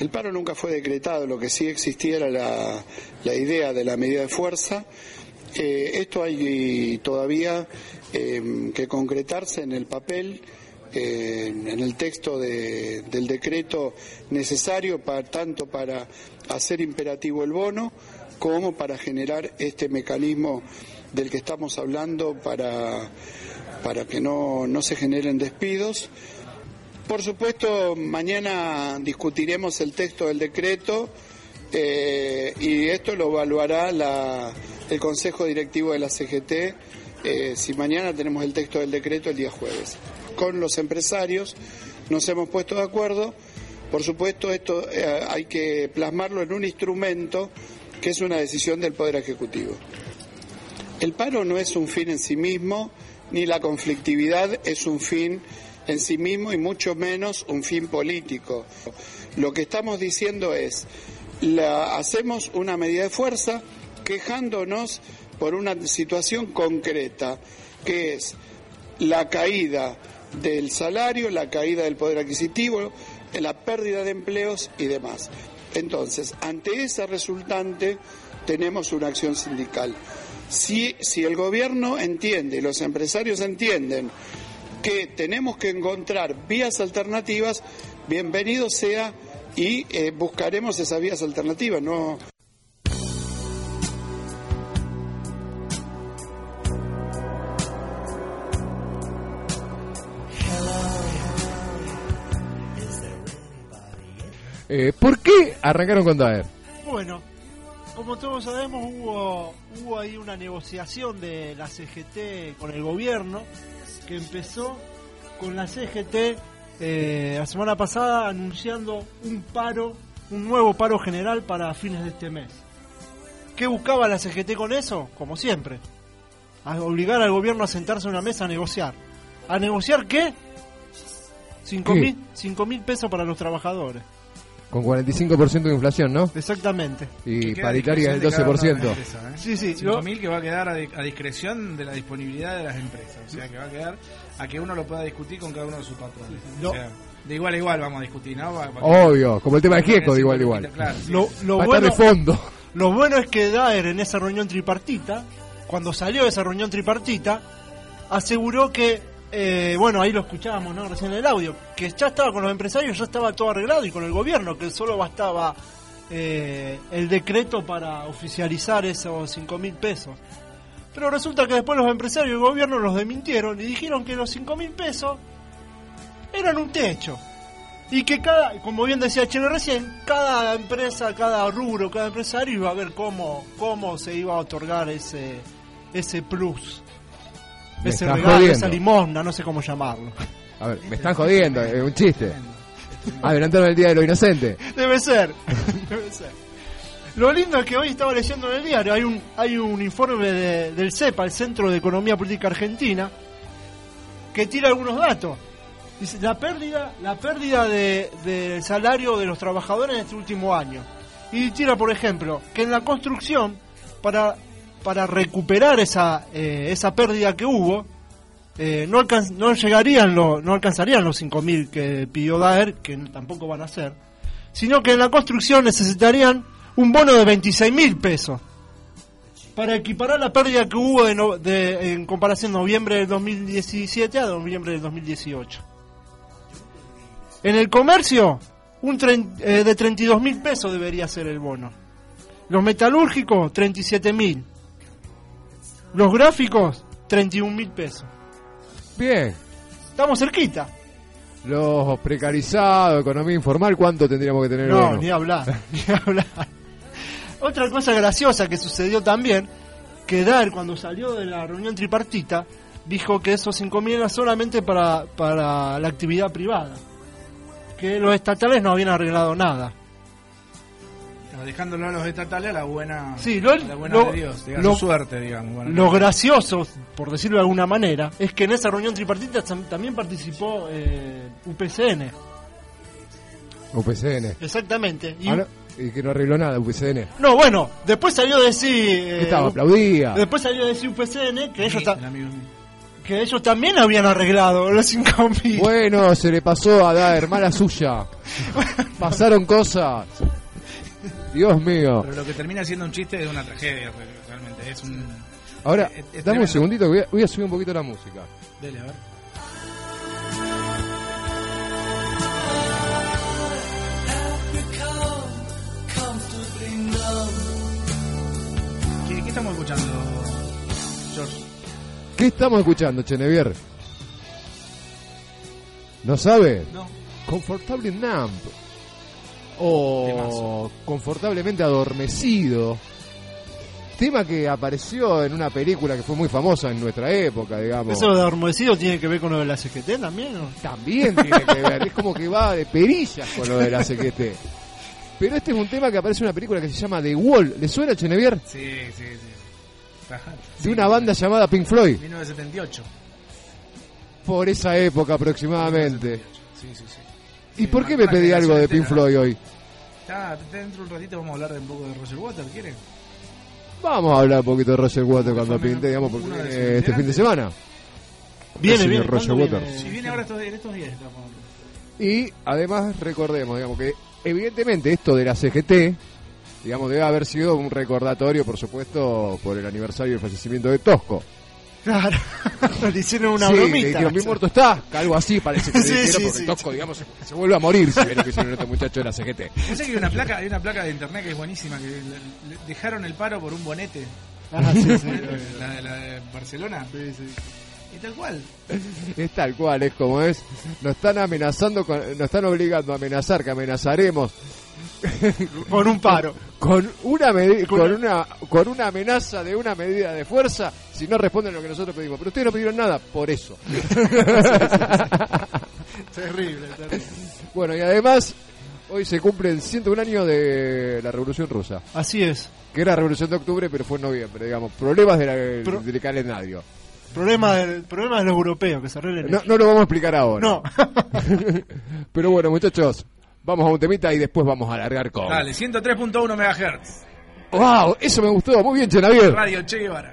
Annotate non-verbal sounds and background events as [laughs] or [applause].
El paro nunca fue decretado, lo que sí existía era la, idea de la medida de fuerza. Eh, esto hay todavía eh, que concretarse en el papel, en el texto de- del decreto necesario para, tanto para hacer imperativo el bono como para generar este mecanismo del que estamos hablando para, para que no, no se generen despidos. Por supuesto, mañana discutiremos el texto del decreto eh, y esto lo evaluará la- el Consejo Directivo de la CGT eh, si mañana tenemos el texto del decreto el día jueves. Con los empresarios nos hemos puesto de acuerdo. Por supuesto, esto eh, hay que plasmarlo en un instrumento que es una decisión del Poder Ejecutivo. El paro no es un fin en sí mismo, ni la conflictividad es un fin en sí mismo y mucho menos un fin político. Lo que estamos diciendo es, la, hacemos una medida de fuerza quejándonos por una situación concreta, que es la caída del salario, la caída del poder adquisitivo, la pérdida de empleos y demás. Entonces, ante esa resultante, tenemos una acción sindical. Si, si el gobierno entiende y los empresarios entienden que tenemos que encontrar vías alternativas, bienvenido sea y eh, buscaremos esas vías alternativas. No. Eh, ¿Por qué arrancaron con Daer? Bueno, como todos sabemos, hubo, hubo ahí una negociación de la CGT con el gobierno que empezó con la CGT eh, la semana pasada anunciando un paro, un nuevo paro general para fines de este mes. ¿Qué buscaba la CGT con eso? Como siempre, a obligar al gobierno a sentarse a una mesa a negociar. ¿A negociar qué? Cinco ¿Qué? mil, cinco mil pesos para los trabajadores. Con 45% de inflación, ¿no? Exactamente. Y paritaria del discreción de cada una de 12%. las empresas, ¿eh? Sí, sí, 5.000 que va a quedar a, di- a discreción de la disponibilidad de las empresas. O sea, que va a quedar a que uno lo pueda discutir con cada uno de sus patrones. No. O sea, de igual a igual vamos a discutir, ¿no? Va- va- Obvio, como el tema de Gieco, de igual a 50 igual. Claro, sí. Lo, lo Va a bueno, estar de fondo. lo bueno es que Daer en esa reunión tripartita, cuando salió de esa reunión tripartita, aseguró que, eh, bueno, ahí lo escuchábamos recién en el audio, que ya estaba con los empresarios, ya estaba todo arreglado y con el gobierno, que solo bastaba eh, el decreto para oficializar esos 5 mil pesos. Pero resulta que después los empresarios y el gobierno los desmintieron y dijeron que los 5 mil pesos eran un techo. Y que cada, como bien decía Chile recién, cada empresa, cada rubro, cada empresario iba a ver cómo, cómo se iba a otorgar ese, ese plus. Me ese regalo, jodiendo. esa limosna, no sé cómo llamarlo. A ver, me están jodiendo, es un chiste. Adelantaron el Día de lo Inocente. Debe ser, debe ser. Lo lindo es que hoy estaba leyendo en el diario, hay un, hay un informe de- del CEPA, el Centro de Economía Política Argentina, que tira algunos datos. Dice, la pérdida, la pérdida de, de salario de los trabajadores en este último año. Y tira, por ejemplo, que en la construcción, para, para recuperar esa, eh, esa pérdida que hubo, eh, no, alcanz- no llegarían lo- no alcanzarían los 5.000 que pidió Daer, que tampoco van a ser, sino que en la construcción necesitarían un bono de 26.000 pesos para equiparar la pérdida que hubo de no- de- en comparación noviembre del 2017 a noviembre del 2018. En el comercio, un eh, de 32.000 pesos debería ser el bono. Los metalúrgicos, 37.000. Los gráficos, 31.000 pesos. Bien. Estamos cerquita. Los precarizados, economía informal, ¿cuánto tendríamos que tener? No, ni hablar, [laughs] ni hablar. Otra cosa graciosa que sucedió también, que Dar cuando salió de la reunión tripartita, dijo que esos 5.000 eran solamente para, para la actividad privada. Que los estatales no habían arreglado nada. Dejándolo a los estatales a la buena, Sí, lo- a la buena lo- de Dios, digamos, lo- suerte, digamos. Bueno, Lo gracioso, por decirlo de alguna manera, es que en esa reunión tripartita tam- también participó eh, UPCN. UPCN. Exactamente. Y, Ah, no, y que no arregló nada, UPCN. no, bueno, después salió a decir... eh, estaba, aplaudía. Después salió a decir UPCN que ellos, que ellos también habían arreglado los incaumitos. Bueno, se le pasó a dar hermana suya. [laughs] Pasaron cosas. Dios mío. Pero lo que termina siendo un chiste es una tragedia, re- realmente. Es un. Ahora, es- es dame un segundito voy a, voy a subir un poquito la música. Dele, a ver. ¿Qué, qué estamos escuchando, George? ¿Qué estamos escuchando, Chenevier? ¿No sabe? No. Confortable Numb. O. Confortablemente Adormecido. Tema que apareció en una película que fue muy famosa en nuestra época, digamos. ¿Eso de adormecido tiene que ver con lo de la CGT también? ¿o? También tiene que ver, es como que va de perillas con lo de la CGT. Pero este es un tema que aparece en una película que se llama The Wall. ¿Le suena, Chenevier? Sí, sí, sí. Ajá. De Sí, una banda llamada Pink Floyd. 1978. Por esa época aproximadamente. Sí, sí, sí. ¿Y por qué me pedí algo de Pink. Floyd hoy? Está, dentro de un ratito vamos a hablar de un poco de Roger Waters, ¿quiere? Vamos a hablar un poquito de Roger Waters cuando pinte, digamos, porque viene este fin de semana. Viene, señor viene. Roger ¿cuándo Waters. Si viene ahora estos, en estos días. estamos- Y además recordemos, digamos, que evidentemente esto de la CGT, digamos, debe haber sido un recordatorio, por supuesto, por el aniversario del fallecimiento de Tosco. Claro. [laughs] Le hicieron una sí, le bromita. dijeron, bien muerto está, que algo así parece que [laughs] le Sí, dijeron, sí, porque sí. Tosco, digamos, se, se vuelve a morir si lo que hicieron este muchacho de la CGT. Pensé que hay una placa, hay una placa de internet que es buenísima, que le- le dejaron el paro por un bonete. Ah, sí, sí. [laughs] La de, la de Barcelona. Sí, sí. Y tal cual. Es tal cual, es como es. Nos están amenazando, con- nos están obligando a amenazar, que amenazaremos [laughs] Con un paro. con una Con una con una amenaza de una medida de fuerza si no responden lo que nosotros pedimos. Pero ustedes no pidieron nada, por eso. [laughs] [laughs] Terrible, terrible. bueno, y además hoy se cumplen 101 años de la Revolución Rusa, Así es. que era Revolución de Octubre, pero fue en noviembre, digamos, problemas de la- Pro- del calendario. Problema, del, problema de los europeos que se arreglen. No, no lo vamos a explicar ahora. No. pero bueno, muchachos, vamos a un temita y después vamos a alargar con. Dale, 103.1 MHz. ¡Wow! Eso me gustó. Muy bien, Chenavier. Radio Che Guevara.